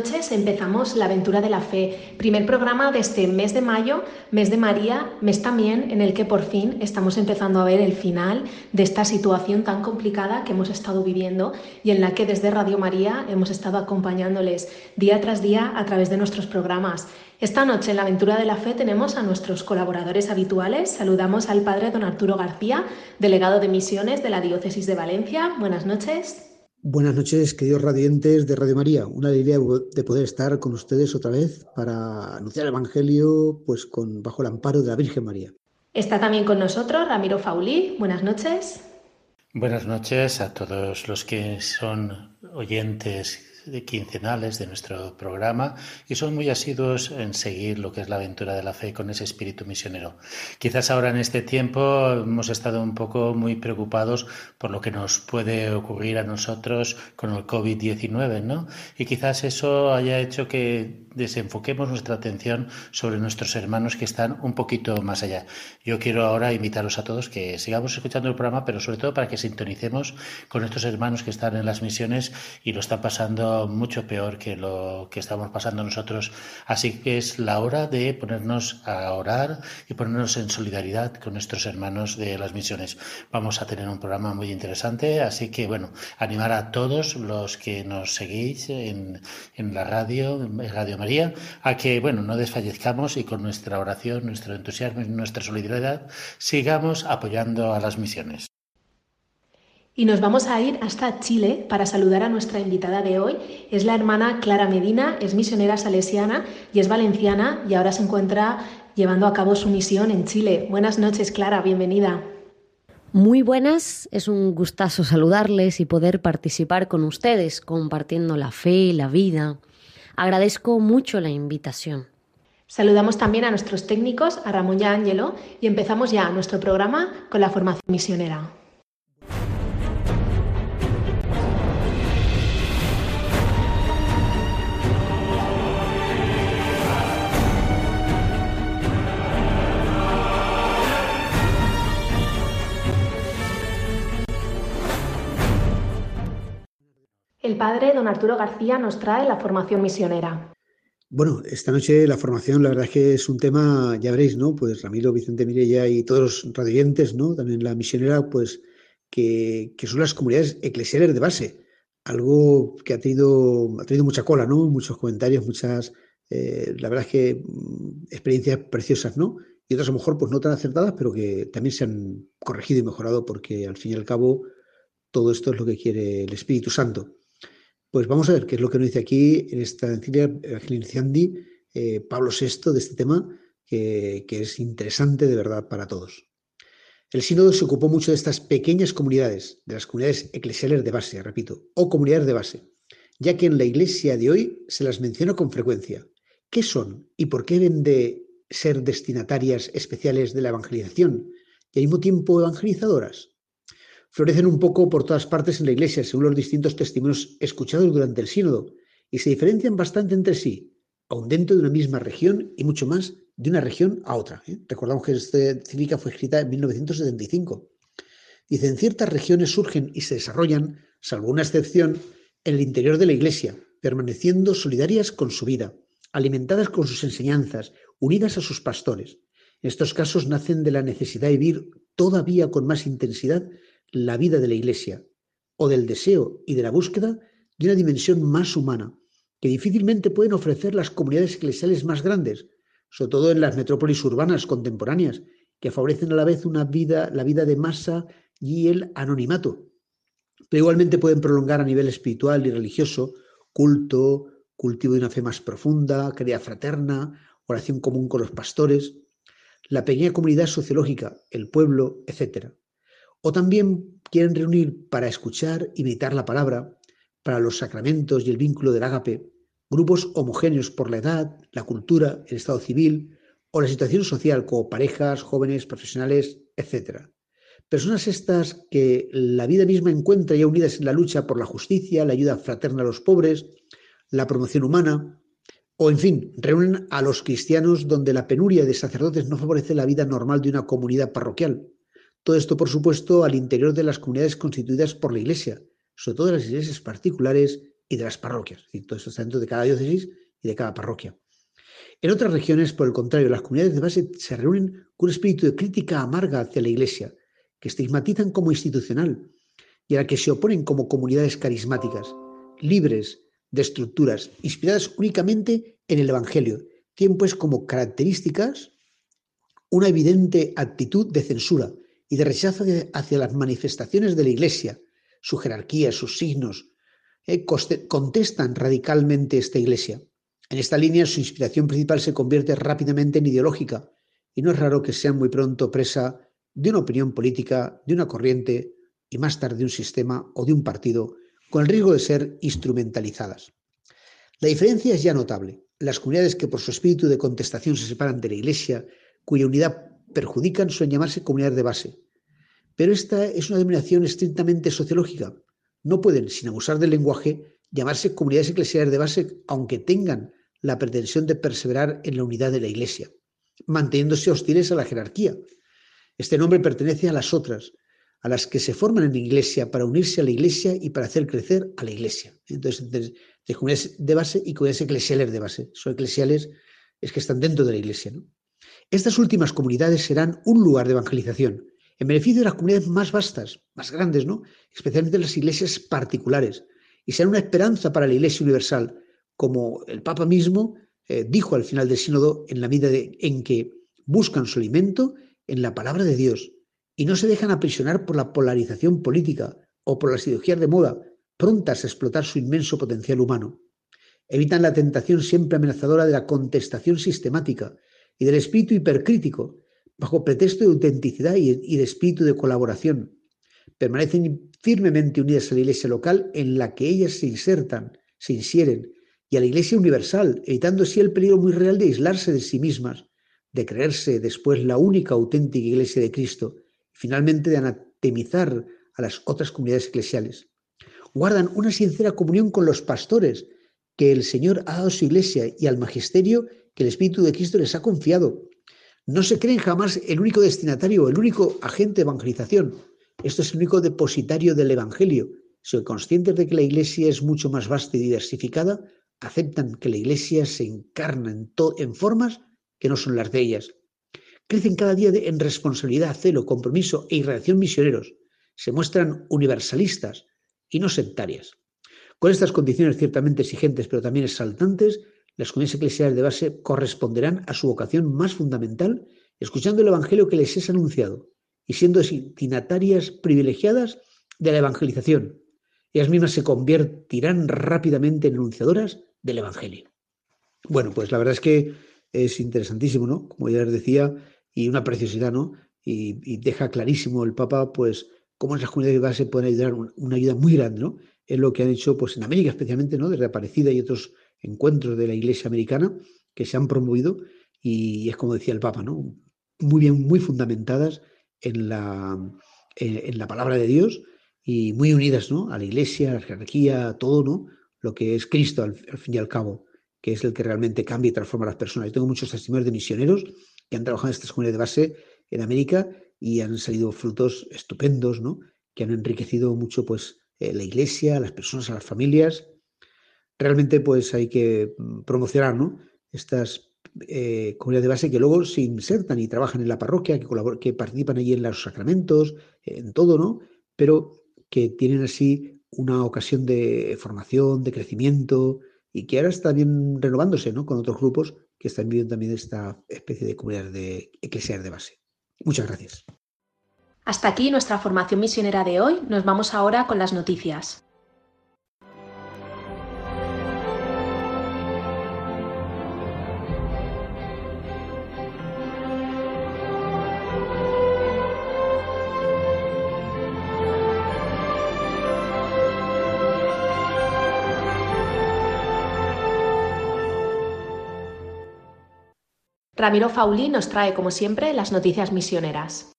Noches, empezamos La aventura de la fe, primer programa de este mes de mayo, mes de María, mes también en el que por fin estamos empezando a ver el final de esta situación tan complicada que hemos estado viviendo y en la que desde Radio María hemos estado acompañándoles día tras día a través de nuestros programas. Esta noche en la aventura de la fe tenemos a nuestros colaboradores habituales. Saludamos al padre don Arturo García, delegado de misiones de la Diócesis de Valencia. Buenas noches. Buenas noches, queridos radiantes de Radio María. Una alegría de poder estar con ustedes otra vez para anunciar el Evangelio pues con bajo el amparo de la Virgen María. Está también con nosotros Ramiro Faulí. Buenas noches. Buenas noches a todos los que son oyentes quincenales de nuestro programa y son muy asiduos en seguir lo que es la aventura de la fe con ese espíritu misionero. Quizás ahora en este tiempo hemos estado un poco muy preocupados por lo que nos puede ocurrir a nosotros con el COVID-19, ¿no? Y quizás eso haya hecho que desenfoquemos nuestra atención sobre nuestros hermanos que están un poquito más allá. Yo quiero ahora invitaros a todos que sigamos escuchando el programa, pero sobre todo para que sintonicemos con estos hermanos que están en las misiones y lo están pasando mucho peor que lo que estamos pasando nosotros. Así que es la hora de ponernos a orar y ponernos en solidaridad con nuestros hermanos de las misiones. Vamos a tener un programa muy interesante, así que bueno, animar a todos los que nos seguís en, en la radio, en Radio María, a que, bueno, no desfallezcamos y con nuestra oración, nuestro entusiasmo y nuestra solidaridad sigamos apoyando a las misiones. Y nos vamos a ir hasta Chile para saludar a nuestra invitada de hoy. Es la hermana Clara Medina, es misionera salesiana y es valenciana y ahora se encuentra llevando a cabo su misión en Chile. Buenas noches, Clara, bienvenida. Muy buenas, es un gustazo saludarles y poder participar con ustedes compartiendo la fe, la vida, Agradezco mucho la invitación. Saludamos también a nuestros técnicos, a Ramón y a Ángelo, y empezamos ya nuestro programa con la formación misionera. El padre don Arturo García nos trae la formación misionera. Bueno, esta noche la formación, la verdad es que es un tema, ya veréis, ¿no? Pues Ramiro, Vicente Mirella y todos los radioyentes, ¿no? También la misionera, pues que, son las comunidades eclesiales de base. Algo que ha tenido, ha tenido mucha cola, ¿no? Muchos comentarios, muchas, eh, la verdad es que mm, experiencias preciosas, ¿no? Y otras a lo mejor pues no tan acertadas, pero que también se han corregido y mejorado porque al fin y al cabo todo esto es lo que quiere el Espíritu Santo. Pues vamos a ver qué es lo que nos dice aquí en esta encíclica eh, Pablo VI de este tema, que, que es interesante de verdad para todos. El sínodo se ocupó mucho de estas pequeñas comunidades, de las comunidades eclesiales de base, repito, o comunidades de base, ya que en la iglesia de hoy se las menciona con frecuencia. ¿Qué son y por qué deben de ser destinatarias especiales de la evangelización y al mismo tiempo evangelizadoras? Florecen un poco por todas partes en la Iglesia, según los distintos testimonios escuchados durante el sínodo, y se diferencian bastante entre sí, aun dentro de una misma región y mucho más de una región a otra. ¿eh? Recordamos que esta cívica fue escrita en 1975. Dice, en ciertas regiones surgen y se desarrollan, salvo una excepción, en el interior de la Iglesia, permaneciendo solidarias con su vida, alimentadas con sus enseñanzas, unidas a sus pastores. En estos casos nacen de la necesidad de vivir todavía con más intensidad la vida de la Iglesia o del deseo y de la búsqueda de una dimensión más humana que difícilmente pueden ofrecer las comunidades eclesiales más grandes, sobre todo en las metrópolis urbanas contemporáneas, que favorecen a la vez una vida, la vida de masa y el anonimato. Pero igualmente pueden prolongar a nivel espiritual y religioso culto, cultivo de una fe más profunda, caridad fraterna, oración común con los pastores, la pequeña comunidad sociológica, el pueblo, etc. O también quieren reunir para escuchar y meditar la palabra, para los sacramentos y el vínculo del ágape, grupos homogéneos por la edad, la cultura, el estado civil o la situación social como parejas, jóvenes, profesionales, etc. Personas estas que la vida misma encuentra ya unidas en la lucha por la justicia, la ayuda fraterna a los pobres, la promoción humana, o en fin, reúnen a los cristianos donde la penuria de sacerdotes no favorece la vida normal de una comunidad parroquial. Todo esto, por supuesto, al interior de las comunidades constituidas por la Iglesia, sobre todo de las iglesias particulares y de las parroquias. Es todo esto está dentro de cada diócesis y de cada parroquia. En otras regiones, por el contrario, las comunidades de base se reúnen con un espíritu de crítica amarga hacia la Iglesia, que estigmatizan como institucional y a la que se oponen como comunidades carismáticas, libres de estructuras, inspiradas únicamente en el Evangelio. Tienen pues como características una evidente actitud de censura y de rechazo hacia las manifestaciones de la Iglesia, su jerarquía, sus signos, eh, contestan radicalmente esta Iglesia. En esta línea su inspiración principal se convierte rápidamente en ideológica y no es raro que sean muy pronto presa de una opinión política, de una corriente y más tarde de un sistema o de un partido, con el riesgo de ser instrumentalizadas. La diferencia es ya notable. Las comunidades que por su espíritu de contestación se separan de la Iglesia, cuya unidad perjudican, suelen llamarse comunidades de base. Pero esta es una denominación estrictamente sociológica. No pueden, sin abusar del lenguaje, llamarse comunidades eclesiales de base, aunque tengan la pretensión de perseverar en la unidad de la Iglesia, manteniéndose hostiles a la jerarquía. Este nombre pertenece a las otras, a las que se forman en la Iglesia para unirse a la Iglesia y para hacer crecer a la Iglesia. Entonces, de comunidades de base y comunidades eclesiales de base. Son eclesiales es que están dentro de la Iglesia. Estas últimas comunidades serán un lugar de evangelización, en beneficio de las comunidades más vastas, más grandes, ¿no? especialmente las iglesias particulares, y serán una esperanza para la Iglesia universal, como el Papa mismo eh, dijo al final del sínodo, en la medida en que buscan su alimento en la palabra de Dios y no se dejan aprisionar por la polarización política o por las ideologías de moda, prontas a explotar su inmenso potencial humano. Evitan la tentación siempre amenazadora de la contestación sistemática y del espíritu hipercrítico, bajo pretexto de autenticidad y de espíritu de colaboración. Permanecen firmemente unidas a la iglesia local en la que ellas se insertan, se insieren, y a la Iglesia universal, evitando así el peligro muy real de aislarse de sí mismas, de creerse después la única auténtica Iglesia de Cristo, y finalmente de anatemizar a las otras comunidades eclesiales. Guardan una sincera comunión con los pastores que el Señor ha dado a su Iglesia y al magisterio el Espíritu de Cristo les ha confiado. No se creen jamás el único destinatario, el único agente de evangelización. Esto es el único depositario del Evangelio. Soy conscientes de que la Iglesia es mucho más vasta y diversificada, aceptan que la Iglesia se encarna en, en formas que no son las de ellas. Crecen cada día en responsabilidad, celo, compromiso e irradiación misioneros. Se muestran universalistas y no sectarias. Con estas condiciones ciertamente exigentes, pero también exaltantes, las comunidades eclesiales de base corresponderán a su vocación más fundamental, escuchando el Evangelio que les es anunciado y siendo destinatarias privilegiadas de la evangelización. Ellas mismas se convertirán rápidamente en anunciadoras del Evangelio. Bueno, pues la verdad es que es interesantísimo, ¿no? Como ya les decía, y una preciosidad, ¿no? Y, deja clarísimo el Papa, pues, cómo las comunidades de base pueden ayudar, una ayuda muy grande, ¿no? Es lo que han hecho, pues, en América especialmente, ¿no? Desde Aparecida y otros encuentros de la Iglesia americana que se han promovido y es como decía el Papa, ¿no? Muy bien, muy fundamentadas en la, en la palabra de Dios y muy unidas, ¿no? A la Iglesia, a la jerarquía, a todo, ¿no? lo que es Cristo al, fin y al cabo, que es el que realmente cambia y transforma a las personas. Yo tengo muchos testimonios de misioneros que han trabajado en estas comunidades de base en América y han salido frutos estupendos, ¿no? que han enriquecido mucho pues, eh, la iglesia, las personas, a las familias. Realmente pues hay que mm, promocionar ¿no? estas eh, comunidades de base que luego se insertan y trabajan en la parroquia, que, que participan allí en los sacramentos, en todo, ¿no? Pero que tienen así una ocasión de formación, de crecimiento y que ahora está bien renovándose ¿no? con otros grupos que están viviendo también esta especie de comunidad de eclesial de base. Muchas gracias. Hasta aquí nuestra formación misionera de hoy. Nos vamos ahora con las noticias. Ramiro Fauli nos trae, como siempre, las noticias misioneras.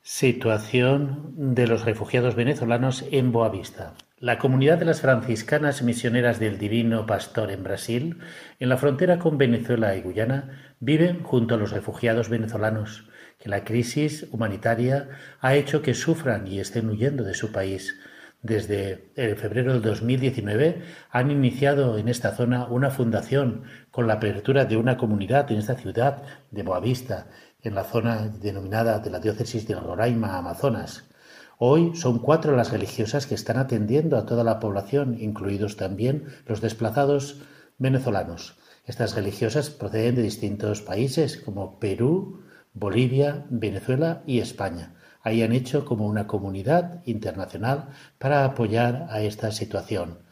Situación de los refugiados venezolanos en Boavista. La comunidad de las franciscanas misioneras del Divino Pastor en Brasil, en la frontera con Venezuela y Guyana, viven junto a los refugiados venezolanos, que la crisis humanitaria ha hecho que sufran y estén huyendo de su país. Desde el febrero del 2019 han iniciado en esta zona una fundación con la apertura de una comunidad en esta ciudad de Boavista en la zona denominada de la diócesis de Roraima, Amazonas. Hoy son cuatro las religiosas que están atendiendo a toda la población, incluidos también los desplazados venezolanos. Estas religiosas proceden de distintos países como Perú, Bolivia, Venezuela y España. Ahí han hecho como una comunidad internacional para apoyar a esta situación.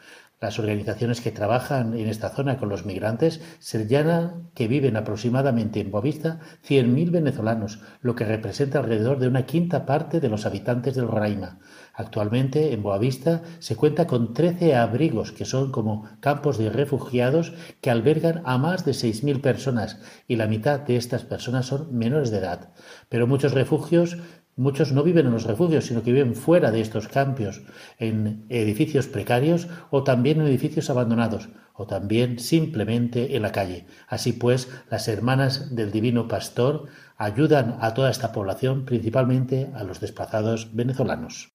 Las organizaciones que trabajan en esta zona con los migrantes señalan que viven aproximadamente en Boavista 100.000 venezolanos, lo que representa alrededor de una quinta parte de los habitantes del Roraima. Actualmente en Boavista se cuenta con 13 abrigos que son como campos de refugiados que albergan a más de 6.000 personas y la mitad de estas personas son menores de edad. Pero muchos refugios Muchos no viven en los refugios, sino que viven fuera de estos campos, en edificios precarios o también en edificios abandonados, o también simplemente en la calle. Así pues, las hermanas del Divino Pastor ayudan a toda esta población, principalmente a los desplazados venezolanos.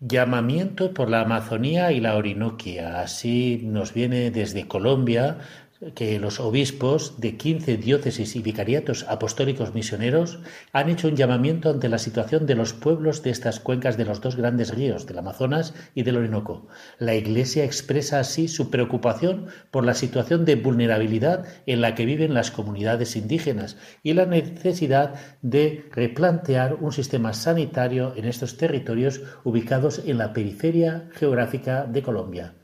Llamamiento por la Amazonía y la Orinoquia. Así nos viene desde Colombia que los obispos de 15 diócesis y vicariatos apostólicos misioneros han hecho un llamamiento ante la situación de los pueblos de estas cuencas de los dos grandes ríos, del Amazonas y del Orinoco. La Iglesia expresa así su preocupación por la situación de vulnerabilidad en la que viven las comunidades indígenas y la necesidad de replantear un sistema sanitario en estos territorios ubicados en la periferia geográfica de Colombia.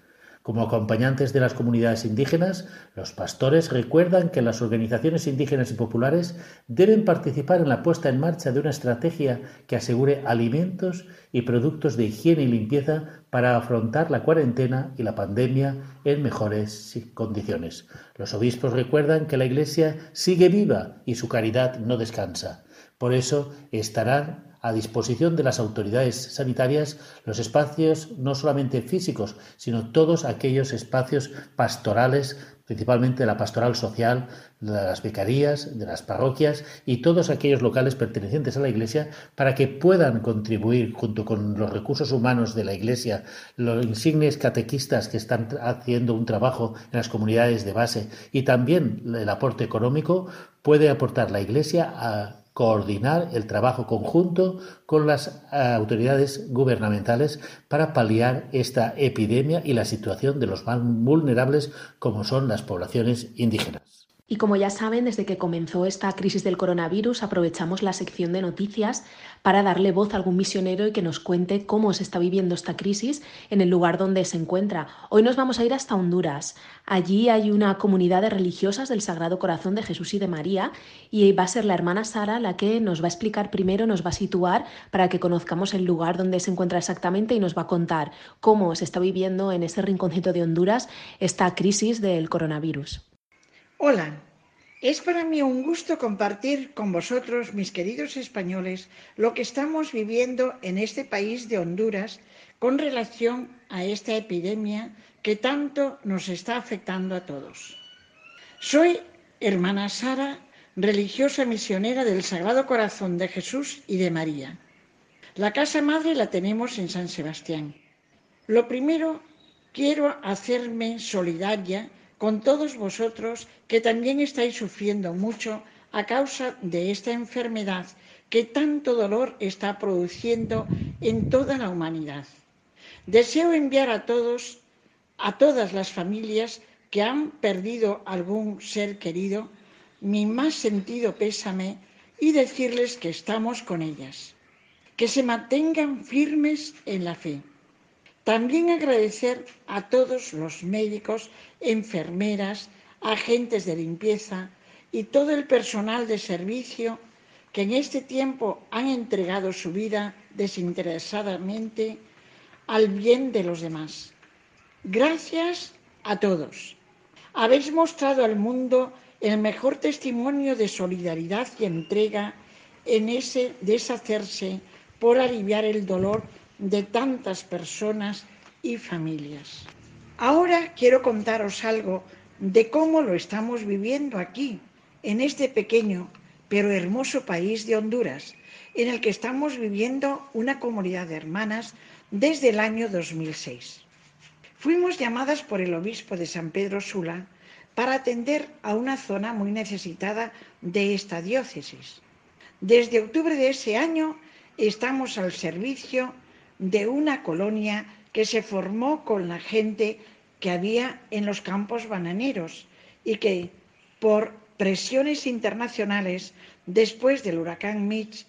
Como acompañantes de las comunidades indígenas, los pastores recuerdan que las organizaciones indígenas y populares deben participar en la puesta en marcha de una estrategia que asegure alimentos y productos de higiene y limpieza para afrontar la cuarentena y la pandemia en mejores condiciones. Los obispos recuerdan que la Iglesia sigue viva y su caridad no descansa. Por eso estarán a disposición de las autoridades sanitarias los espacios no solamente físicos, sino todos aquellos espacios pastorales, principalmente la pastoral social, de las vicarías, de las parroquias y todos aquellos locales pertenecientes a la Iglesia para que puedan contribuir junto con los recursos humanos de la Iglesia, los insignes catequistas que están haciendo un trabajo en las comunidades de base y también el aporte económico, puede aportar la Iglesia a coordinar el trabajo conjunto con las eh, autoridades gubernamentales para paliar esta epidemia y la situación de los más vulnerables como son las poblaciones indígenas. Y como ya saben, desde que comenzó esta crisis del coronavirus, aprovechamos la sección de noticias para darle voz a algún misionero y que nos cuente cómo se está viviendo esta crisis en el lugar donde se encuentra. Hoy nos vamos a ir hasta Honduras. Allí hay una comunidad de religiosas del Sagrado Corazón de Jesús y de María y va a ser la hermana Sara la que nos va a explicar primero, nos va a situar para que conozcamos el lugar donde se encuentra exactamente y nos va a contar cómo se está viviendo en ese rinconcito de Honduras esta crisis del coronavirus. Hola, es para mí un gusto compartir con vosotros, mis queridos españoles, lo que estamos viviendo en este país de Honduras con relación a esta epidemia que tanto nos está afectando a todos. Soy hermana Sara, religiosa misionera del Sagrado Corazón de Jesús y de María. La casa madre la tenemos en San Sebastián. Lo primero, quiero hacerme solidaria con todos vosotros que también estáis sufriendo mucho a causa de esta enfermedad que tanto dolor está produciendo en toda la humanidad. Deseo enviar a todos, a todas las familias que han perdido algún ser querido, mi más sentido pésame y decirles que estamos con ellas, que se mantengan firmes en la fe también agradecer a todos los médicos, enfermeras, agentes de limpieza y todo el personal de servicio que en este tiempo han entregado su vida desinteresadamente al bien de los demás. Gracias a todos. Habéis mostrado al mundo el mejor testimonio de solidaridad y entrega en ese deshacerse por aliviar el dolor de tantas personas y familias. Ahora quiero contaros algo de cómo lo estamos viviendo aquí, en este pequeño pero hermoso país de Honduras, en el que estamos viviendo una comunidad de hermanas desde el año 2006. Fuimos llamadas por el obispo de San Pedro Sula para atender a una zona muy necesitada de esta diócesis. Desde octubre de ese año estamos al servicio de una colonia que se formó con la gente que había en los campos bananeros y que por presiones internacionales después del huracán Mitch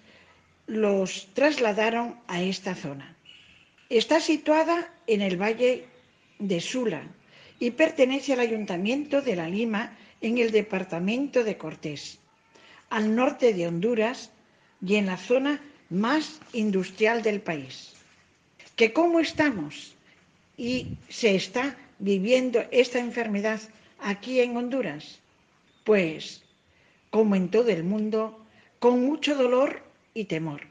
los trasladaron a esta zona. Está situada en el valle de Sula y pertenece al ayuntamiento de La Lima en el departamento de Cortés, al norte de Honduras y en la zona más industrial del país. ¿Que cómo estamos? Y se está viviendo esta enfermedad aquí en Honduras. Pues, como en todo el mundo, con mucho dolor y temor.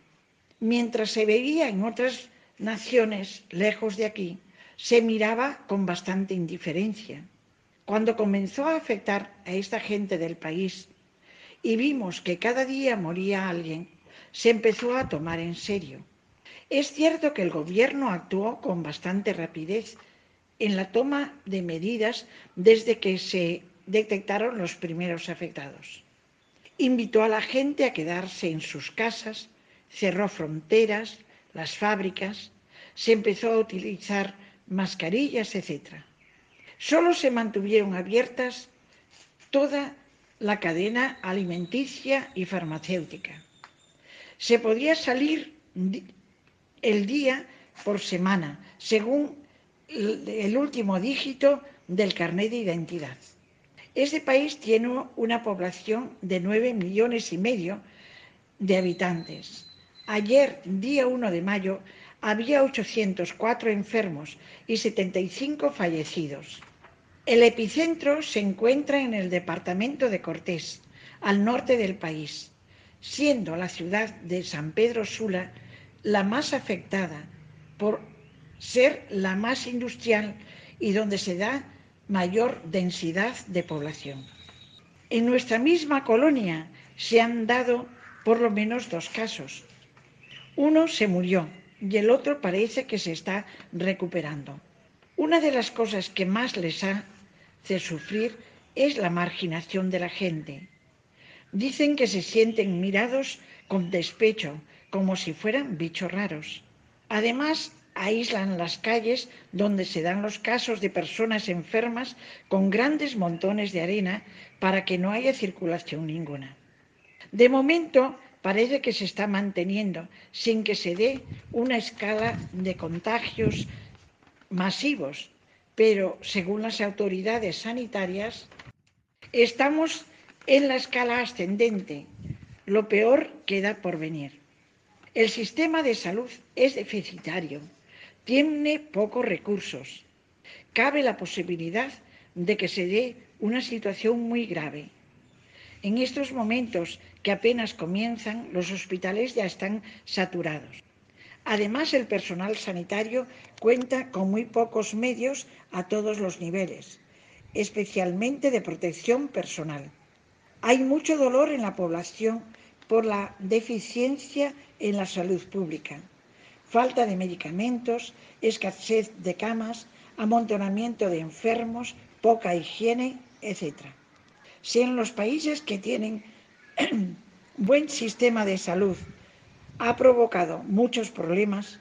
Mientras se veía en otras naciones lejos de aquí, se miraba con bastante indiferencia. Cuando comenzó a afectar a esta gente del país y vimos que cada día moría alguien, se empezó a tomar en serio. Es cierto que el gobierno actuó con bastante rapidez en la toma de medidas desde que se detectaron los primeros afectados. Invitó a la gente a quedarse en sus casas, cerró fronteras, las fábricas, se empezó a utilizar mascarillas, etc. Solo se mantuvieron abiertas toda la cadena alimenticia y farmacéutica. Se podía salir el día por semana, según el último dígito del carnet de identidad. Este país tiene una población de 9 millones y medio de habitantes. Ayer, día 1 de mayo, había 804 enfermos y 75 fallecidos. El epicentro se encuentra en el departamento de Cortés, al norte del país, siendo la ciudad de San Pedro Sula la más afectada por ser la más industrial y donde se da mayor densidad de población. En nuestra misma colonia se han dado por lo menos dos casos. Uno se murió y el otro parece que se está recuperando. Una de las cosas que más les hace sufrir es la marginación de la gente. Dicen que se sienten mirados con despecho, como si fueran bichos raros. Además, aíslan las calles donde se dan los casos de personas enfermas con grandes montones de arena para que no haya circulación ninguna. De momento, parece que se está manteniendo sin que se dé una escala de contagios masivos, pero según las autoridades sanitarias, estamos en la escala ascendente. Lo peor queda por venir. El sistema de salud es deficitario, tiene pocos recursos. Cabe la posibilidad de que se dé una situación muy grave en estos momentos que apenas comienzan, los hospitales ya están saturados. Además, el personal sanitario cuenta con muy pocos medios a todos los niveles, especialmente de protección personal. Hay mucho dolor en la población por la deficiencia en la salud pública, falta de medicamentos, escasez de camas, amontonamiento de enfermos, poca higiene, etc si en los países que tienen buen sistema de salud ha provocado muchos problemas,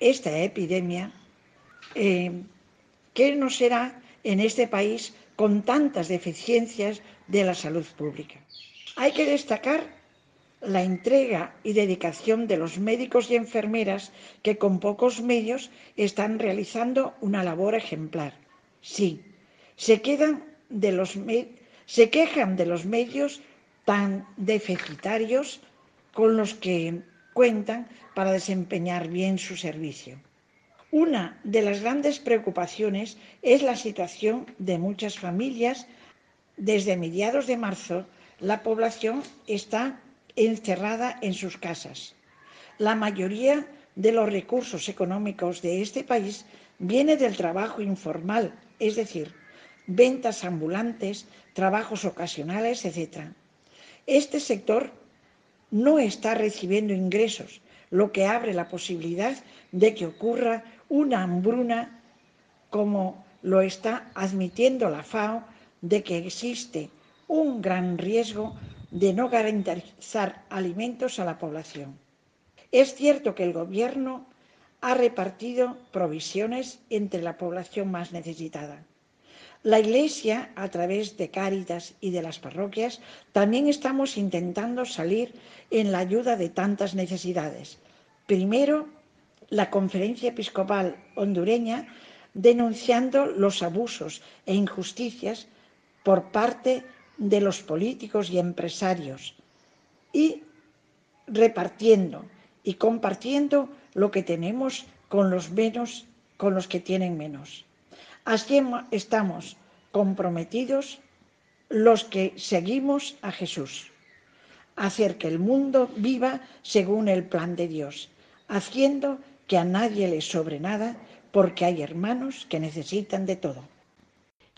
esta epidemia, eh, ¿qué no será en este país con tantas deficiencias de la salud pública? Hay que destacar la entrega y dedicación de los médicos y enfermeras que con pocos medios están realizando una labor ejemplar. Sí, se quedan de los, se quejan de los medios tan deficitarios con los que cuentan para desempeñar bien su servicio. Una de las grandes preocupaciones es la situación de muchas familias. Desde mediados de marzo, la población está encerrada en sus casas. La mayoría de los recursos económicos de este país viene del trabajo informal, es decir, ventas ambulantes, trabajos ocasionales, etc. Este sector no está recibiendo ingresos, lo que abre la posibilidad de que ocurra una hambruna como lo está admitiendo la FAO de que existe un gran riesgo de no garantizar alimentos a la población. Es cierto que el Gobierno ha repartido provisiones entre la población más necesitada. La Iglesia, a través de Cáritas y de las parroquias, también estamos intentando salir en la ayuda de tantas necesidades. Primero, la Conferencia Episcopal hondureña denunciando los abusos e injusticias por parte de los políticos y empresarios y repartiendo y compartiendo lo que tenemos con los menos, con los que tienen menos. Así estamos comprometidos los que seguimos a Jesús, hacer que el mundo viva según el plan de Dios, haciendo que a nadie le sobre nada, porque hay hermanos que necesitan de todo.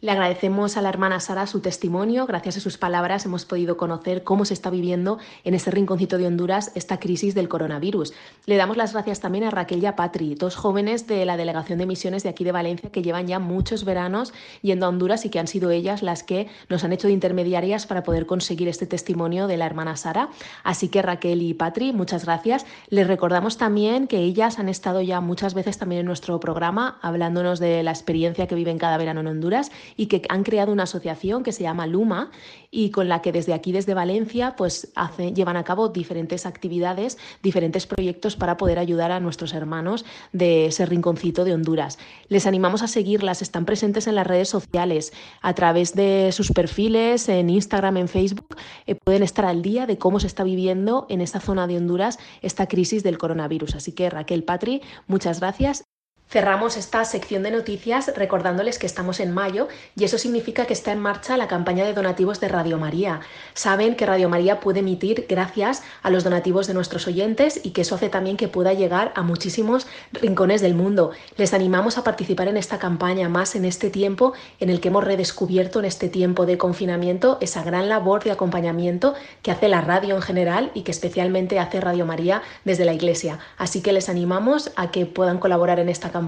Le agradecemos a la hermana Sara su testimonio. Gracias a sus palabras hemos podido conocer cómo se está viviendo en este rinconcito de Honduras esta crisis del coronavirus. Le damos las gracias también a Raquel y a Patri, dos jóvenes de la Delegación de Misiones de aquí de Valencia que llevan ya muchos veranos yendo a Honduras y que han sido ellas las que nos han hecho de intermediarias para poder conseguir este testimonio de la hermana Sara. Así que Raquel y Patri, muchas gracias. Les recordamos también que ellas han estado ya muchas veces también en nuestro programa hablándonos de la experiencia que viven cada verano en Honduras y que han creado una asociación que se llama Luma y con la que desde aquí, desde Valencia, pues llevan a cabo diferentes actividades, diferentes proyectos para poder ayudar a nuestros hermanos de ese rinconcito de Honduras. Les animamos a seguirlas, están presentes en las redes sociales, a través de sus perfiles en Instagram, en Facebook, eh, pueden estar al día de cómo se está viviendo en esta zona de Honduras esta crisis del coronavirus. Así que Raquel Patri, muchas gracias Cerramos esta sección de noticias recordándoles que estamos en mayo y eso significa que está en marcha la campaña de donativos de Radio María. Saben que Radio María puede emitir gracias a los donativos de nuestros oyentes y que eso hace también que pueda llegar a muchísimos rincones del mundo. Les animamos a participar en esta campaña más en este tiempo en el que hemos redescubierto en este tiempo de confinamiento esa gran labor de acompañamiento que hace la radio en general y que especialmente hace Radio María desde la Iglesia. Así que les animamos a que puedan colaborar en esta campaña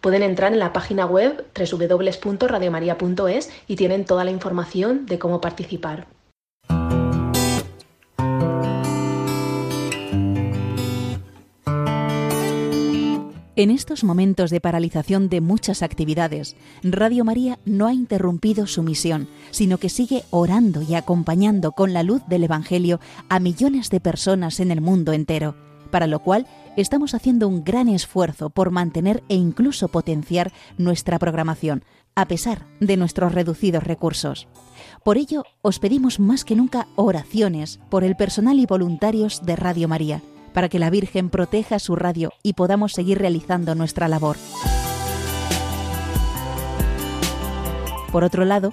pueden entrar en la página web www.radiomaria.es y tienen toda la información de cómo participar. En estos momentos de paralización de muchas actividades, Radio María no ha interrumpido su misión, sino que sigue orando y acompañando con la luz del Evangelio a millones de personas en el mundo entero, para lo cual estamos haciendo un gran esfuerzo por mantener e incluso potenciar nuestra programación, a pesar de nuestros reducidos recursos. Por ello, os pedimos más que nunca oraciones por el personal y voluntarios de Radio María, para que la Virgen proteja su radio y podamos seguir realizando nuestra labor. Por otro lado,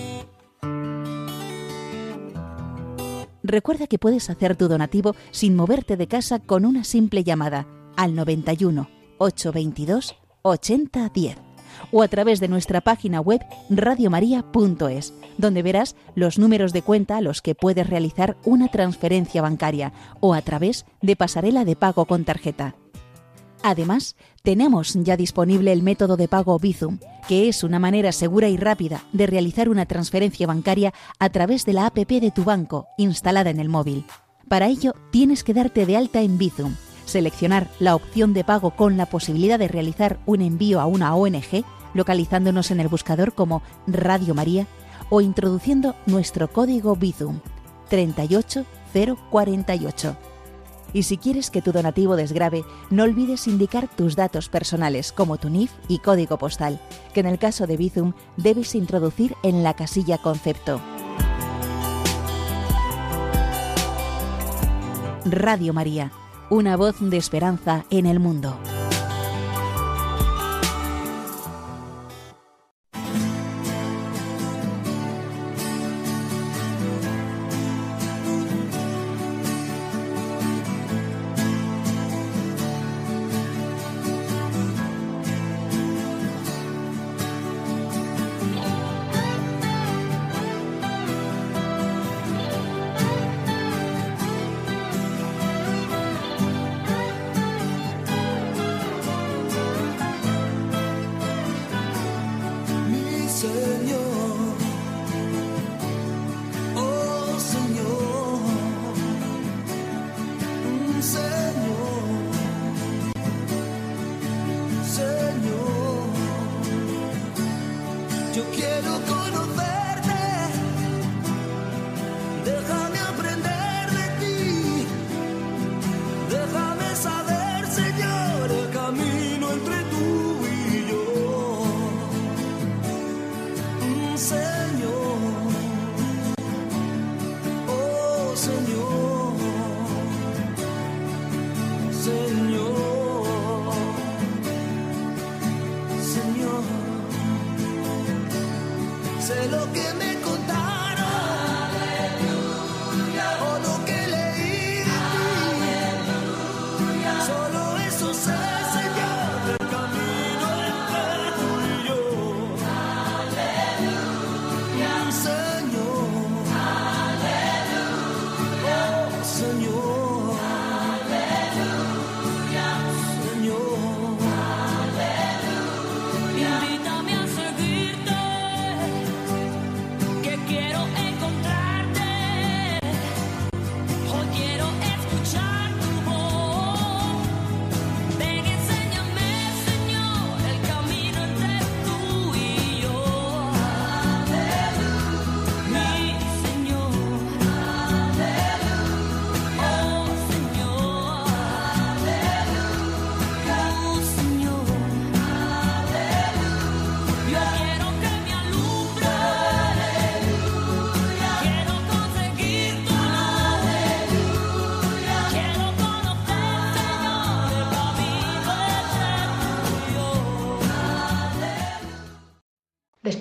Recuerda que puedes hacer tu donativo sin moverte de casa con una simple llamada al 91 822 8010 o a través de nuestra página web radiomaria.es, donde verás los números de cuenta a los que puedes realizar una transferencia bancaria o a través de pasarela de pago con tarjeta. Además, tenemos ya disponible el método de pago Bizum, que es una manera segura y rápida de realizar una transferencia bancaria a través de la APP de tu banco instalada en el móvil. Para ello, tienes que darte de alta en Bizum, seleccionar la opción de pago con la posibilidad de realizar un envío a una ONG, localizándonos en el buscador como Radio María o introduciendo nuestro código Bizum 38048 Y si quieres que tu donativo desgrabe, no olvides indicar tus datos personales como tu NIF y código postal, que en el caso de Bizum debes introducir en la casilla concepto. Radio María, una voz de esperanza en el mundo.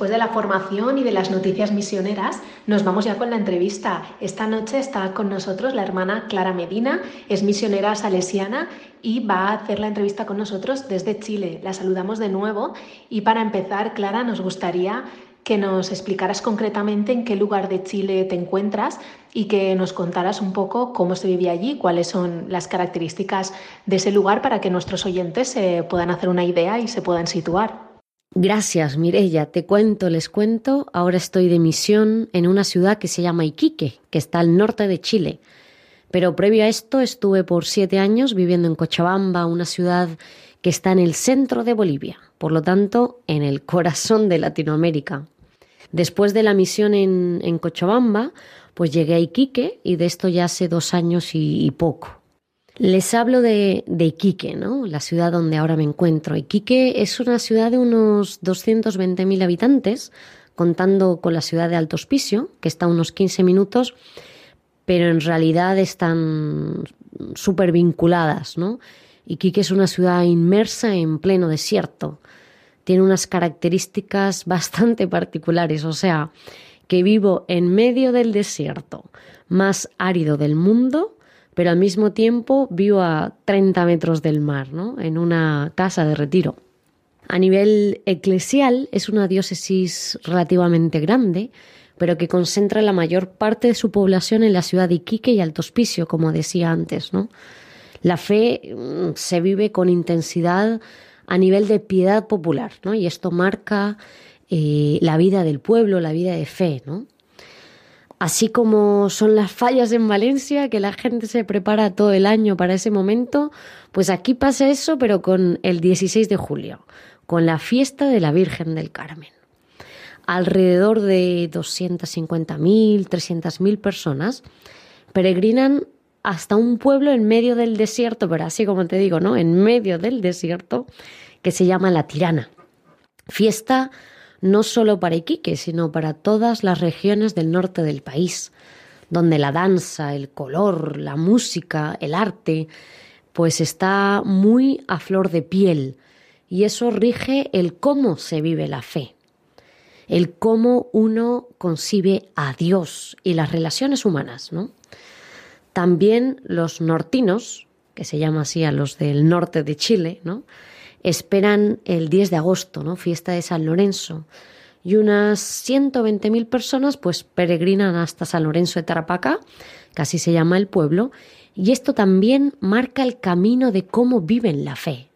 Después de la formación y de las noticias misioneras, nos vamos ya con la entrevista. Esta noche está con nosotros la hermana Clara Medina, es misionera salesiana y va a hacer la entrevista con nosotros desde Chile. La saludamos de nuevo y para empezar, Clara, nos gustaría que nos explicaras concretamente en qué lugar de Chile te encuentras y que nos contaras un poco cómo se vive allí, cuáles son las características de ese lugar para que nuestros oyentes se puedan hacer una idea y se puedan situar. Gracias, Mirella. Te cuento, les cuento. Ahora estoy de misión en una ciudad que se llama Iquique, que está al norte de Chile. Pero previo a esto estuve por siete años viviendo en Cochabamba, una ciudad que está en el centro de Bolivia, por lo tanto, en el corazón de Latinoamérica. Después de la misión en, Cochabamba, pues llegué a Iquique y de esto ya hace dos años y poco. Les hablo de, Iquique, ¿no? la ciudad donde ahora me encuentro. Iquique es una ciudad de unos 220.000 habitantes, contando con la ciudad de Alto Hospicio, que está a unos 15 minutos, pero en realidad están súper vinculadas. ¿no? Iquique es una ciudad inmersa en pleno desierto. Tiene unas características bastante particulares, o sea, que vivo en medio del desierto más árido del mundo pero al mismo tiempo vivo a 30 metros del mar, ¿no? en una casa de retiro. A nivel eclesial es una diócesis relativamente grande, pero que concentra la mayor parte de su población en la ciudad de Iquique y Alto Hospicio, como decía antes. ¿no? La fe mm, se vive con intensidad a nivel de piedad popular, ¿no? y esto marca eh, la vida del pueblo, la vida de fe. ¿no? Así como son las fallas en Valencia, que la gente se prepara todo el año para ese momento, pues aquí pasa eso, pero con el 16 de julio, con la fiesta de la Virgen del Carmen. Alrededor de 250.000, 300.000 personas peregrinan hasta un pueblo en medio del desierto, pero así como te digo, ¿no? En medio del desierto, que se llama La Tirana. Fiesta no solo para Iquique, sino para todas las regiones del norte del país, donde la danza, el color, la música, el arte, pues está muy a flor de piel y eso rige el cómo se vive la fe, el cómo uno concibe a Dios y las relaciones humanas, ¿no? También los nortinos, que se llama así a los del norte de Chile, ¿no? Esperan el 10 de agosto, ¿no? Fiesta de San Lorenzo. Y unas 120.000 personas pues peregrinan hasta San Lorenzo de Tarapaca, que así se llama el pueblo, y esto también marca el camino de cómo viven la fe.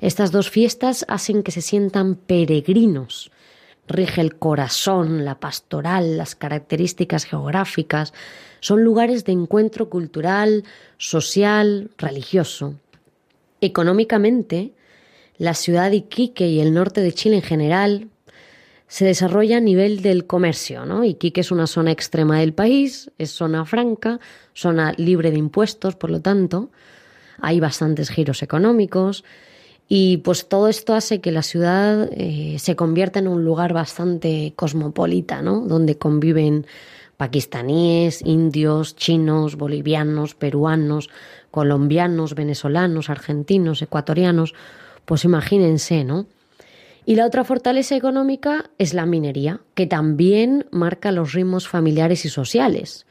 Estas dos fiestas hacen que se sientan peregrinos. Rige el corazón, la pastoral, las características geográficas. Son lugares de encuentro cultural, social, religioso. Económicamente, la ciudad de Iquique y el norte de Chile en general se desarrolla a nivel del comercio, ¿no? Iquique es una zona extrema del país, es zona franca, zona libre de impuestos, por lo tanto, hay bastantes giros económicos y pues todo esto hace que la ciudad eh, se convierta en un lugar bastante cosmopolita, ¿no? Donde conviven pakistaníes, indios, chinos, bolivianos, peruanos, colombianos, venezolanos, argentinos, ecuatorianos, pues imagínense, ¿no? Y la otra fortaleza económica es la minería, que también marca los ritmos familiares y sociales.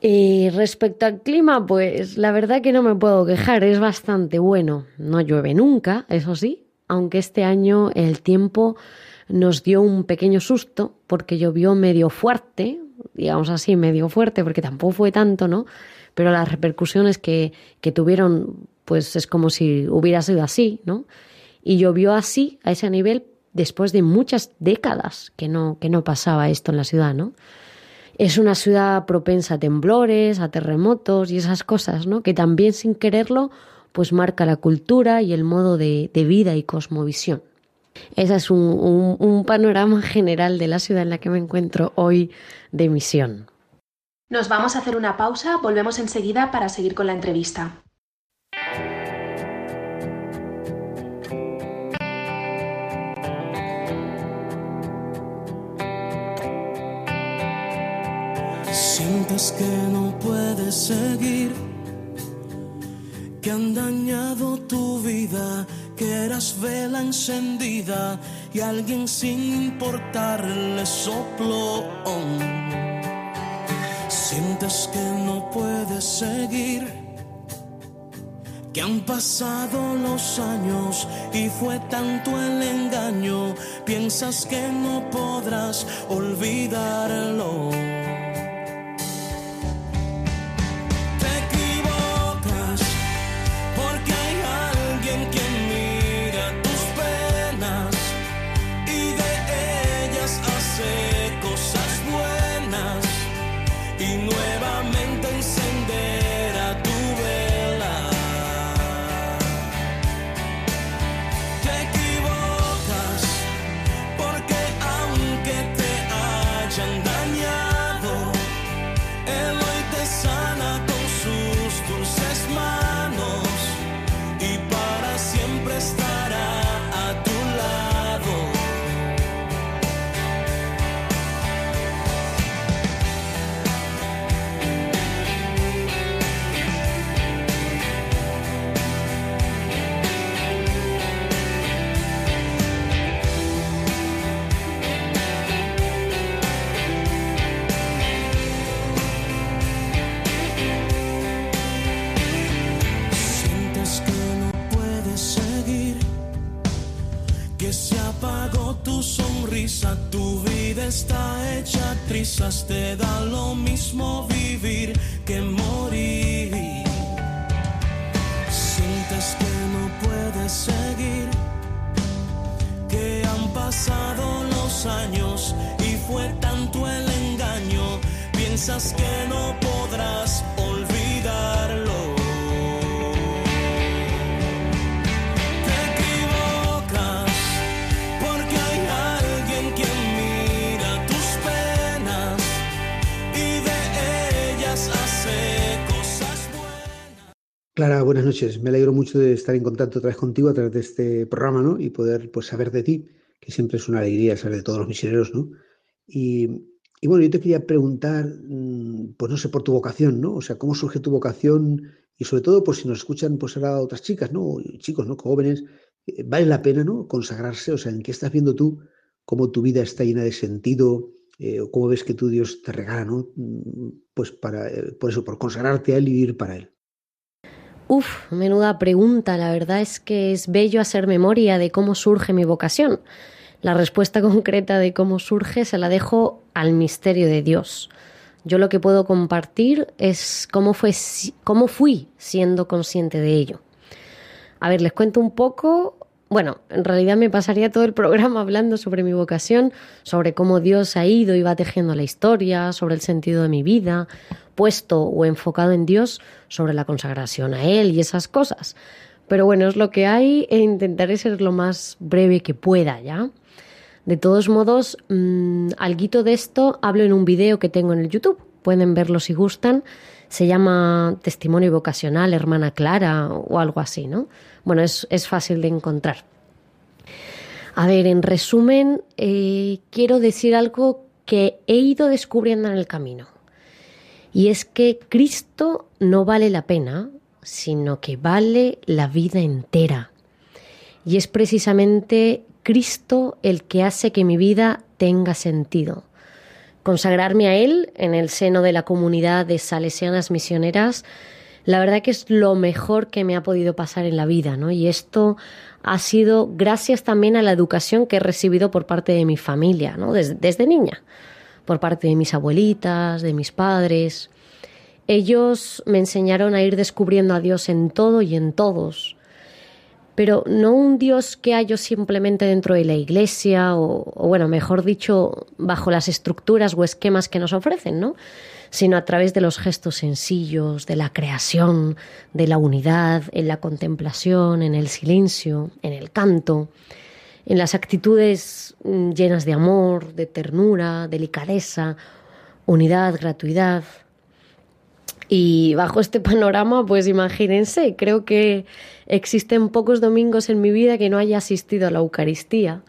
Y respecto al clima, pues la verdad que no me puedo quejar, es bastante bueno. No llueve nunca, eso sí, aunque este año el tiempo nos dio un pequeño susto porque llovió medio fuerte, digamos así, medio fuerte, porque tampoco fue tanto, ¿no? Pero las repercusiones que, que tuvieron, pues es como si hubiera sido así, ¿no? Y llovió así, a ese nivel, después de muchas décadas que no, que no pasaba esto en la ciudad, ¿no? Es una ciudad propensa a temblores, a terremotos y esas cosas, ¿no? Que también sin quererlo, pues marca la cultura y el modo de, vida y cosmovisión. Ese es un, un panorama general de la ciudad en la que me encuentro hoy de misión. Nos vamos a hacer una pausa, volvemos enseguida para seguir con la entrevista. Sientes que no puedes seguir, que han dañado tu vida, que eras vela encendida y alguien sin importarle sopló. Sientes que no puedes seguir, que han pasado los años y fue tanto el engaño, piensas que no podrás olvidarlo. Te da lo mismo vivir que morir. Sientes que no puedes seguir, que han pasado los años y fue tanto el engaño, piensas que no podrás Clara, buenas noches. Me alegro mucho de estar en contacto otra vez contigo a través de este programa, ¿no? Y poder pues saber de ti, que siempre es una alegría saber de todos los misioneros, ¿no? Y, y bueno, yo te quería preguntar, mm, pues no sé, por tu vocación, ¿no? O sea, ¿cómo surge tu vocación? Y sobre todo, por si nos escuchan, pues ahora otras chicas, ¿no? Chicos, ¿no? Jóvenes, eh, ¿vale la pena, ¿no? Consagrarse, o sea, ¿en qué estás viendo tú? ¿Cómo tu vida está llena de sentido? Eh, ¿Cómo ves que tu Dios te regala, ¿no? Mm, pues para, eh, por eso, por consagrarte a Él y vivir para Él. Uf, menuda pregunta. La verdad es que es bello hacer memoria de cómo surge mi vocación. La respuesta concreta de cómo surge se la dejo al misterio de Dios. Yo lo que puedo compartir es cómo, fue, cómo fui siendo consciente de ello. A ver, les cuento un poco. Bueno, en realidad me pasaría todo el programa hablando sobre mi vocación, sobre cómo Dios ha ido y va tejiendo la historia, sobre el sentido de mi vida, puesto o enfocado en Dios sobre la consagración a Él y esas cosas. Pero bueno, es lo que hay e intentaré ser lo más breve que pueda, ¿ya? De todos modos, mmm, de esto hablo en un video que tengo en el YouTube. Pueden verlo si gustan. Se llama Testimonio Vocacional, Hermana Clara o algo así, ¿no? Bueno, es, es fácil de encontrar. A ver, en resumen, eh, quiero decir algo que he ido descubriendo en el camino. Y es que Cristo no vale la pena, sino que vale la vida entera. Y es precisamente Cristo el que hace que mi vida tenga sentido. Consagrarme a Él en el seno de la comunidad de salesianas misioneras, la verdad que es lo mejor que me ha podido pasar en la vida, ¿no? Y esto ha sido gracias también a la educación que he recibido por parte de mi familia, ¿no? Desde, desde niña por parte de mis abuelitas, de mis padres. Ellos me enseñaron a ir descubriendo a Dios en todo y en todos, pero no un Dios que hallo simplemente dentro de la iglesia o, o, bueno, mejor dicho, bajo las estructuras o esquemas que nos ofrecen, ¿no? sino a través de los gestos sencillos, de la creación, de la unidad, en la contemplación, en el silencio, en el canto en las actitudes mm, llenas de amor, de ternura, delicadeza, unidad, gratuidad. Y bajo este panorama, pues imagínense, creo que existen pocos domingos en mi vida que no haya asistido a la Eucaristía.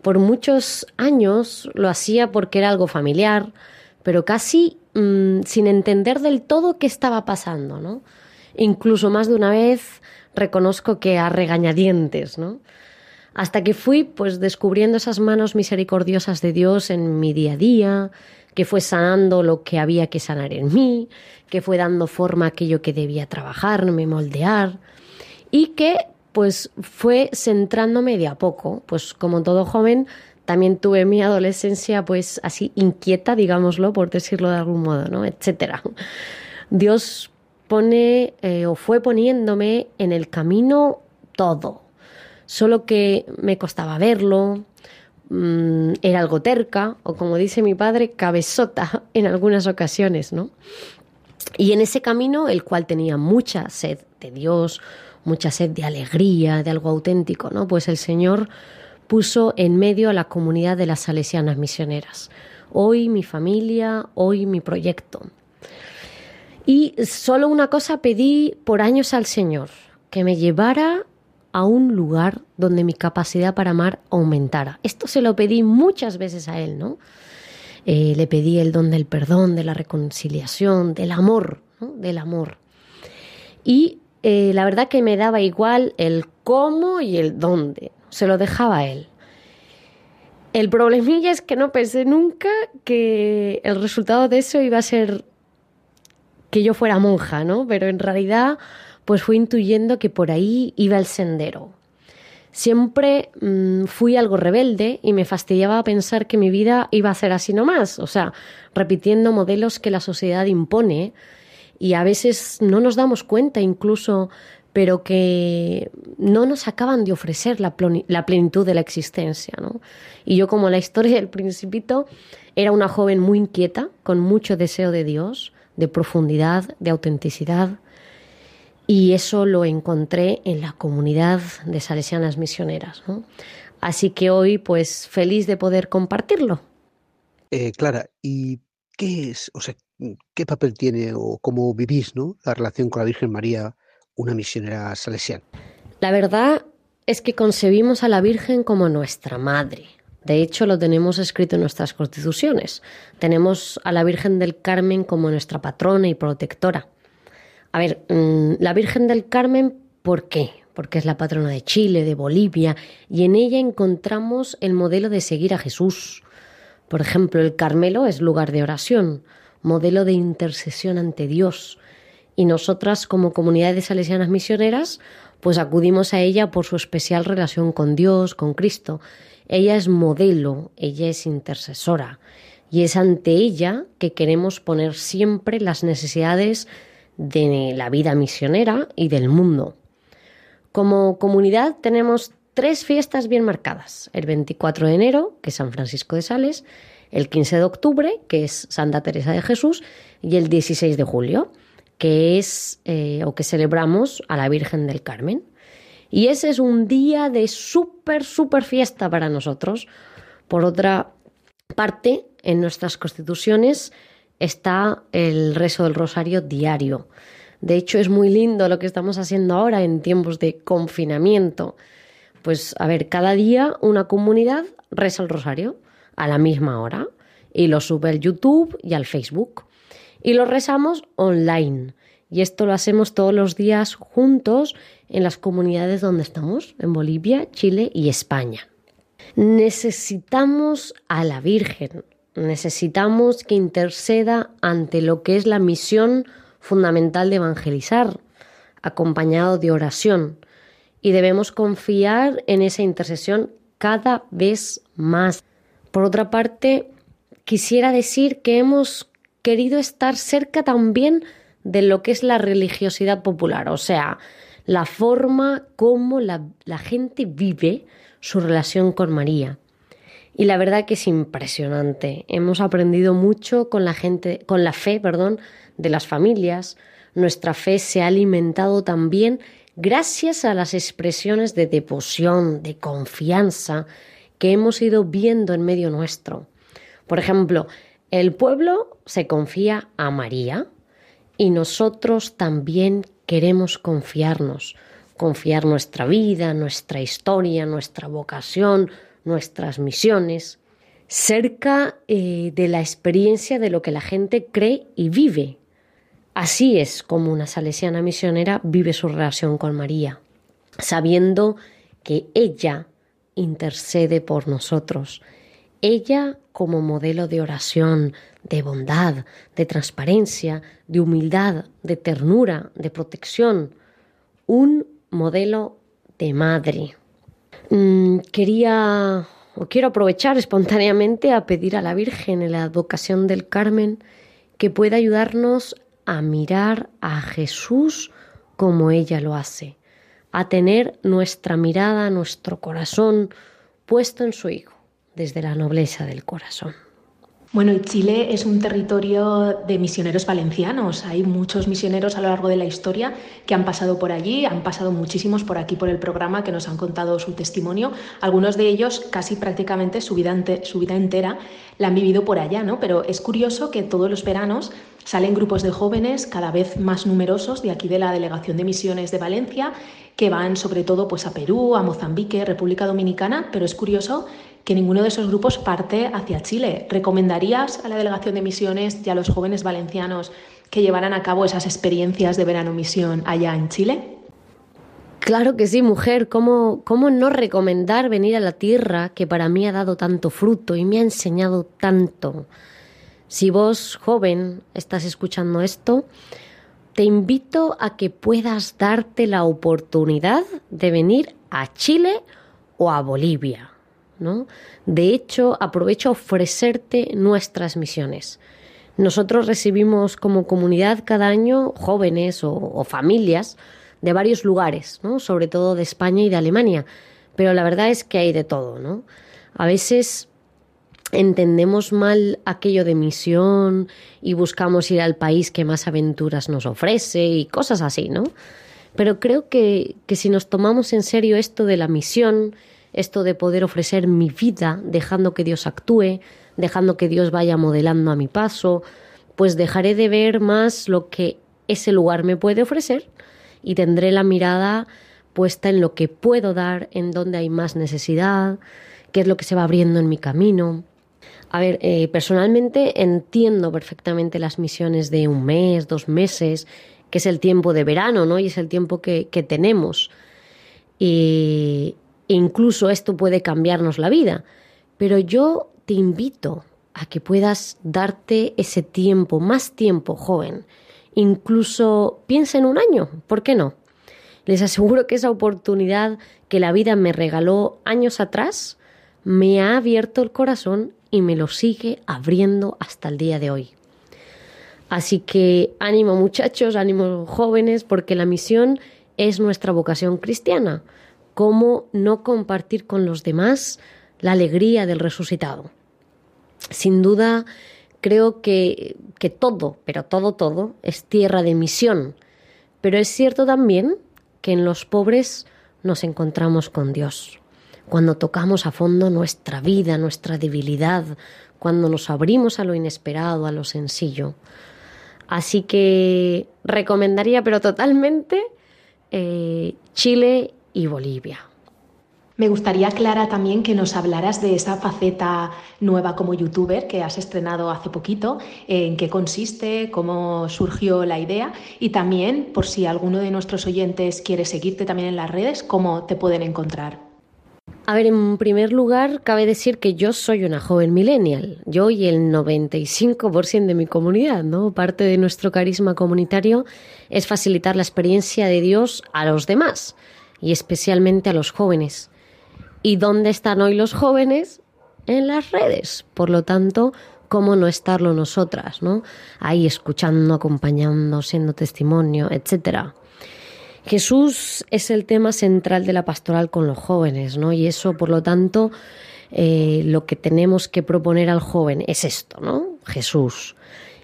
Por muchos años lo hacía porque era algo familiar, pero casi mmm, sin entender del todo qué estaba pasando, ¿no? Incluso más de una vez reconozco que a regañadientes, ¿no? Hasta que fui pues descubriendo esas manos misericordiosas de Dios en mi día a día, que fue sanando lo que había que sanar en mí, que fue dando forma a aquello que debía trabajarme, moldear, y que pues fue centrándome de a poco, pues como todo joven también tuve mi adolescencia pues así inquieta, digámoslo, por decirlo de algún modo, ¿no? etcétera. Dios pone eh, o fue poniéndome en el camino todo, solo que me costaba verlo, mmm, era algo terca, o como dice mi padre, cabezota en algunas ocasiones, ¿no? Y en ese camino, el cual tenía mucha sed de Dios, mucha sed de alegría, de algo auténtico, ¿no? Pues el Señor puso en medio a la comunidad de las salesianas misioneras. Hoy mi familia, hoy mi proyecto. Y solo una cosa pedí por años al Señor, que me llevara a un lugar donde mi capacidad para amar aumentara. Esto se lo pedí muchas veces a él, ¿no? Eh, le pedí el don del perdón, de la reconciliación, del amor, ¿no? del amor. Y eh, la verdad que me daba igual el cómo y el dónde, se lo dejaba a él. El problemilla es que no pensé nunca que el resultado de eso iba a ser que yo fuera monja, ¿no? Pero en realidad pues fui intuyendo que por ahí iba el sendero. Siempre mmm, fui algo rebelde y me fastidiaba pensar que mi vida iba a ser así nomás, o sea, repitiendo modelos que la sociedad impone y a veces no nos damos cuenta incluso, pero que no nos acaban de ofrecer la, la plenitud de la existencia. ¿no? Y yo, como la historia del principito, era una joven muy inquieta, con mucho deseo de Dios, de profundidad, de autenticidad, y eso lo encontré en la comunidad de salesianas misioneras. ¿no? Así que hoy, pues feliz de poder compartirlo. Eh, Clara, ¿y qué es, o sea, qué papel tiene o cómo vivís ¿no? la relación con la Virgen María una misionera salesiana? La verdad es que concebimos a la Virgen como nuestra madre. De hecho, lo tenemos escrito en nuestras constituciones. Tenemos a la Virgen del Carmen como nuestra patrona y protectora. A ver, mm, la Virgen del Carmen, ¿por qué? Porque es la patrona de Chile, de Bolivia, y en ella encontramos el modelo de seguir a Jesús. Por ejemplo, el Carmelo es lugar de oración, modelo de intercesión ante Dios. Y nosotras, como comunidad de salesianas misioneras, pues acudimos a ella por su especial relación con Dios, con Cristo. Ella es modelo, ella es intercesora. Y es ante ella que queremos poner siempre las necesidades de la vida misionera y del mundo. Como comunidad tenemos tres fiestas bien marcadas. El 24 de enero, que es San Francisco de Sales, el 15 de octubre, que es Santa Teresa de Jesús, y el 16 de julio, que es eh, o que celebramos a la Virgen del Carmen. Y ese es un día de súper, súper fiesta para nosotros. Por otra parte, en nuestras constituciones está el rezo del rosario diario. De hecho, es muy lindo lo que estamos haciendo ahora en tiempos de confinamiento. Pues, a ver, cada día una comunidad reza el rosario a la misma hora y lo sube al YouTube y al Facebook. Y lo rezamos online. Y esto lo hacemos todos los días juntos en las comunidades donde estamos, en Bolivia, Chile y España. Necesitamos a la Virgen, necesitamos que interceda ante lo que es la misión fundamental de evangelizar, acompañado de oración, y debemos confiar en esa intercesión cada vez más. Por otra parte, quisiera decir que hemos querido estar cerca también de lo que es la religiosidad popular, o sea, la forma como la, la gente vive su relación con María. Y la verdad que es impresionante. Hemos aprendido mucho con la gente, con la fe, perdón, de las familias. Nuestra fe se ha alimentado también gracias a las expresiones de devoción, de confianza que hemos ido viendo en medio nuestro. Por ejemplo, el pueblo se confía a María y nosotros también queremos confiarnos, confiar nuestra vida, nuestra historia, nuestra vocación, nuestras misiones, cerca eh, de la experiencia de lo que la gente cree y vive. Así es como una salesiana misionera vive su relación con María, sabiendo que ella intercede por nosotros. Ella como modelo de oración, de bondad, de transparencia, de humildad, de ternura, de protección. Un modelo de madre. Mm, quería o quiero aprovechar espontáneamente a pedir a la Virgen en la advocación del Carmen que pueda ayudarnos a mirar a Jesús como ella lo hace, a tener nuestra mirada, nuestro corazón puesto en su Hijo, desde la nobleza del corazón. Bueno, Chile es un territorio de misioneros valencianos. Hay muchos misioneros a lo largo de la historia que han pasado por allí, han pasado muchísimos por aquí por el programa que nos han contado su testimonio. Algunos de ellos casi prácticamente su vida, su vida entera la han vivido por allá, ¿no? Pero es curioso que todos los veranos salen grupos de jóvenes cada vez más numerosos de aquí de la Delegación de Misiones de Valencia que van sobre todo pues a Perú, a Mozambique, República Dominicana, pero es curioso que ninguno de esos grupos parte hacia Chile. ¿Recomendarías a la Delegación de Misiones y a los jóvenes valencianos que llevaran a cabo esas experiencias de verano misión allá en Chile? Claro que sí, mujer. ¿Cómo, ¿Cómo no recomendar venir a la tierra que para mí ha dado tanto fruto y me ha enseñado tanto? Si vos, joven, estás escuchando esto, te invito a que puedas darte la oportunidad de venir a Chile o a Bolivia. De hecho, aprovecho ofrecerte nuestras misiones. Nosotros recibimos como comunidad cada año jóvenes o, familias de varios lugares, sobre todo de España y de Alemania, pero la verdad es que hay de todo. ¿no? A veces entendemos mal aquello de misión y buscamos ir al país que más aventuras nos ofrece y cosas así, ¿no? Pero creo que, que si nos tomamos en serio esto de la misión esto de poder ofrecer mi vida dejando que Dios actúe, dejando que Dios vaya modelando a mi paso, pues dejaré de ver más lo que ese lugar me puede ofrecer y tendré la mirada puesta en lo que puedo dar, en dónde hay más necesidad, qué es lo que se va abriendo en mi camino. A ver, eh, personalmente entiendo perfectamente las misiones de un mes, dos meses, que es el tiempo de verano, ¿no? Y es el tiempo que, que tenemos. Y incluso esto puede cambiarnos la vida. Pero yo te invito a que puedas darte ese tiempo, más tiempo, joven. Incluso piensa en un año, ¿por qué no? Les aseguro que esa oportunidad que la vida me regaló años atrás me ha abierto el corazón y me lo sigue abriendo hasta el día de hoy. Así que ánimo muchachos, ánimo jóvenes, porque la misión es nuestra vocación cristiana. ¿Cómo no compartir con los demás la alegría del resucitado? Sin duda, creo que, que todo, pero todo, todo, es tierra de misión. Pero es cierto también que en los pobres nos encontramos con Dios. Cuando tocamos a fondo nuestra vida, nuestra debilidad, cuando nos abrimos a lo inesperado, a lo sencillo. Así que recomendaría, pero totalmente, eh, Chile y Bolivia. Me gustaría, Clara, también que nos hablaras de esa faceta nueva como youtuber que has estrenado hace poquito, en qué consiste, cómo surgió la idea y también, por si alguno de nuestros oyentes quiere seguirte también en las redes, cómo te pueden encontrar. A ver, en primer lugar, cabe decir que yo soy una joven millennial. Yo y el 95% de mi comunidad, ¿no? Parte de nuestro carisma comunitario es facilitar la experiencia de Dios a los demás y especialmente a los jóvenes. ¿Y dónde están hoy los jóvenes? En las redes. Por lo tanto, ¿cómo no estarlo nosotras, ¿no? Ahí escuchando, acompañando, siendo testimonio, etcétera. Jesús es el tema central de la pastoral con los jóvenes, ¿no? Y eso, por lo tanto, eh, lo que tenemos que proponer al joven es esto, ¿no? Jesús.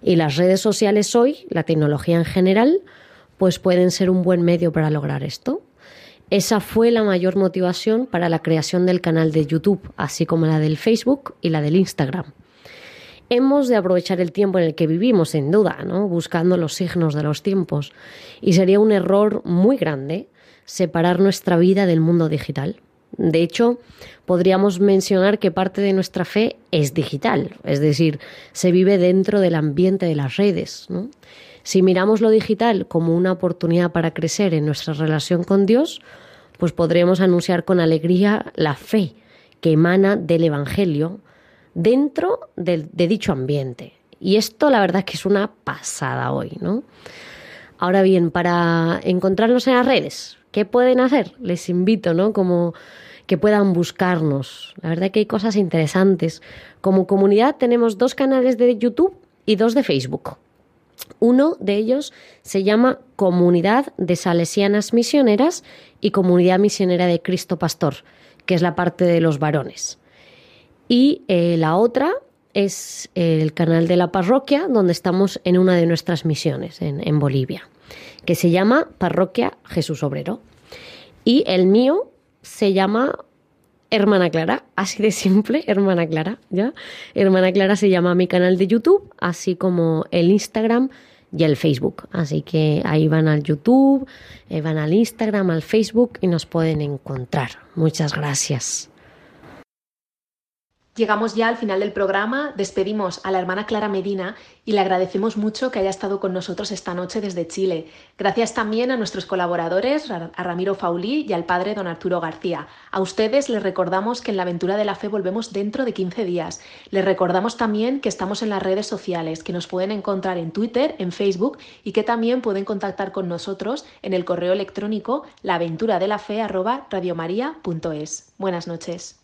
Y las redes sociales hoy, la tecnología en general, pues pueden ser un buen medio para lograr esto. Esa fue la mayor motivación para la creación del canal de YouTube, así como la del Facebook y la del Instagram. Hemos de aprovechar el tiempo en el que vivimos, sin duda, ¿no? buscando los signos de los tiempos. Y sería un error muy grande separar nuestra vida del mundo digital. De hecho, podríamos mencionar que parte de nuestra fe es digital, es decir, se vive dentro del ambiente de las redes. Si miramos lo digital como una oportunidad para crecer en nuestra relación con Dios, pues podremos anunciar con alegría la fe que emana del Evangelio dentro de, dicho ambiente. Y esto la verdad es que es una pasada hoy, ¿no? Ahora bien, para encontrarnos en las redes, ¿qué pueden hacer? Les invito, ¿no? Como que puedan buscarnos. La verdad que hay cosas interesantes. Como comunidad tenemos dos canales de YouTube y dos de Facebook. Uno de ellos se llama Comunidad de Salesianas Misioneras y Comunidad Misionera de Cristo Pastor, que es la parte de los varones. Y eh, la otra es el canal de la parroquia, donde estamos en una de nuestras misiones en, Bolivia, que se llama Parroquia Jesús Obrero. Y el mío se llama Hermana Clara, así de simple, Hermana Clara, ¿ya? Hermana Clara se llama mi canal de YouTube, así como el Instagram y el Facebook. Así que ahí van al YouTube, eh, van al Instagram, al Facebook y nos pueden encontrar. Muchas gracias. Llegamos ya al final del programa, despedimos a la hermana Clara Medina y le agradecemos mucho que haya estado con nosotros esta noche desde Chile. Gracias también a nuestros colaboradores, a Ramiro Faulí y al padre don Arturo García. A ustedes les recordamos que en la aventura de la fe volvemos dentro de 15 días. Les recordamos también que estamos en las redes sociales, que nos pueden encontrar en Twitter, en Facebook y que también pueden contactar con nosotros en el correo electrónico laaventuradelafe@radiomaria.es. Buenas noches.